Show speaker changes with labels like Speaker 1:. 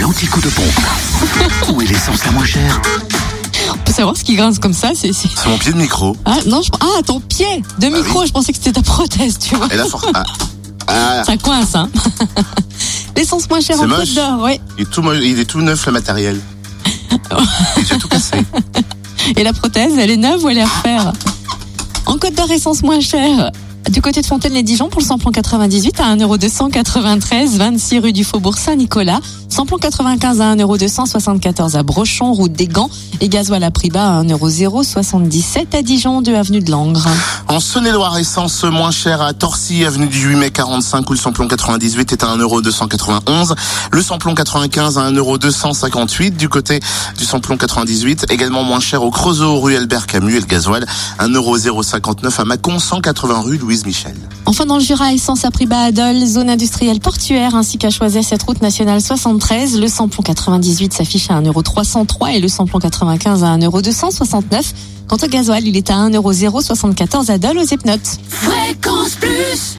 Speaker 1: L'anti-coup de pompe. Où est l'essence la moins chère
Speaker 2: On peut savoir ce qui grince comme ça. C'est, c'est-
Speaker 3: C'est mon pied de micro.
Speaker 2: Ah, non, je... ah, ton pied de
Speaker 3: Bah
Speaker 2: micro.
Speaker 3: oui.
Speaker 2: Je pensais que c'était ta prothèse, tu vois.
Speaker 3: Et la force. Ah. Ah,
Speaker 2: Ça coince, hein. L'essence moins chère
Speaker 3: C'est
Speaker 2: en
Speaker 3: moche.
Speaker 2: Côte d'Or, oui.
Speaker 3: il, est tout, mo- il est tout neuf le matériel. Il tout cassé.
Speaker 2: Et la prothèse, elle est neuve ou elle est à refaire En Côte d'Or, essence moins chère. Du côté de Fontaine-les-Dijon, pour le samplon 98 à 1,293 26 rue du Faubourg Saint-Nicolas. Samplon 95 à 1,274 à Brochon, route des Gants. Et gasoil à prix bas à 1,077 à Dijon, 2 avenue de Langres.
Speaker 3: En Saône-et-Loire, essence moins chère à Torcy, avenue du 8 mai 45, où le samplon 98 est à 1,291€. Le samplon 95 à 1,258€ du côté du samplon 98. Également moins cher au Creusot, rue Albert Camus et le gasoil, 1,059€ à Mâcon, 180 rue Louise Michel.
Speaker 2: Enfin, dans le Jura, essence à prix bas à Dole, zone industrielle portuaire, ainsi qu'à choisir cette route nationale 73. Le samplon 98 s'affiche à 1,303€ et le samplon 95 à 1,269€. Quant au gasoil, il est à 1,074€ à Dole aux Epnotes.
Speaker 1: Fréquence Plus